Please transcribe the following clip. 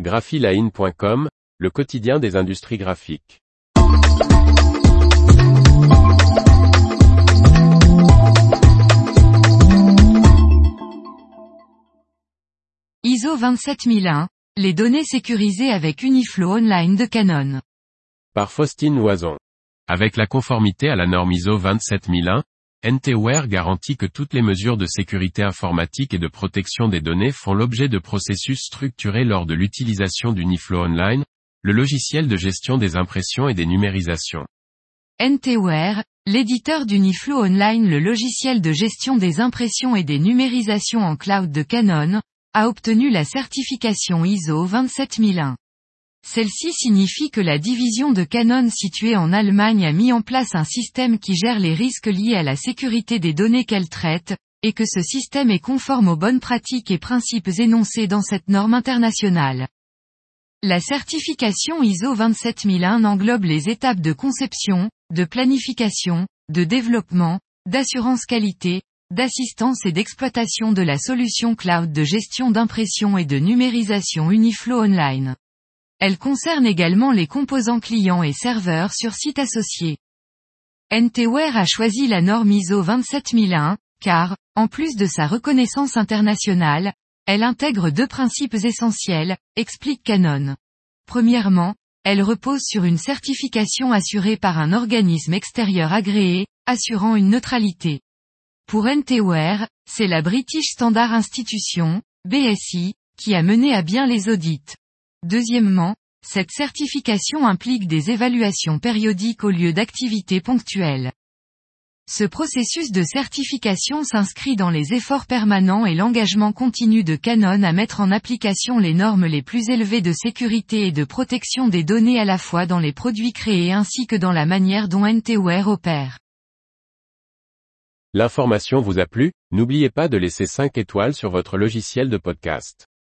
graphiline.com, le quotidien des industries graphiques. ISO 27001, les données sécurisées avec Uniflow Online de Canon. Par Faustine Loison. Avec la conformité à la norme ISO 27001, NTWare garantit que toutes les mesures de sécurité informatique et de protection des données font l'objet de processus structurés lors de l'utilisation d'Uniflow Online, le logiciel de gestion des impressions et des numérisations. NTWare, l'éditeur d'Uniflow Online le logiciel de gestion des impressions et des numérisations en cloud de Canon, a obtenu la certification ISO 27001. Celle-ci signifie que la division de Canon située en Allemagne a mis en place un système qui gère les risques liés à la sécurité des données qu'elle traite, et que ce système est conforme aux bonnes pratiques et principes énoncés dans cette norme internationale. La certification ISO 27001 englobe les étapes de conception, de planification, de développement, d'assurance qualité, d'assistance et d'exploitation de la solution cloud de gestion d'impression et de numérisation Uniflow Online. Elle concerne également les composants clients et serveurs sur site associés. NTWare a choisi la norme ISO 27001, car, en plus de sa reconnaissance internationale, elle intègre deux principes essentiels, explique Canon. Premièrement, elle repose sur une certification assurée par un organisme extérieur agréé, assurant une neutralité. Pour NTWare, c'est la British Standard Institution, BSI, qui a mené à bien les audits. Deuxièmement, cette certification implique des évaluations périodiques au lieu d'activités ponctuelles. Ce processus de certification s'inscrit dans les efforts permanents et l'engagement continu de Canon à mettre en application les normes les plus élevées de sécurité et de protection des données à la fois dans les produits créés ainsi que dans la manière dont NTWare opère. L'information vous a plu, n'oubliez pas de laisser 5 étoiles sur votre logiciel de podcast.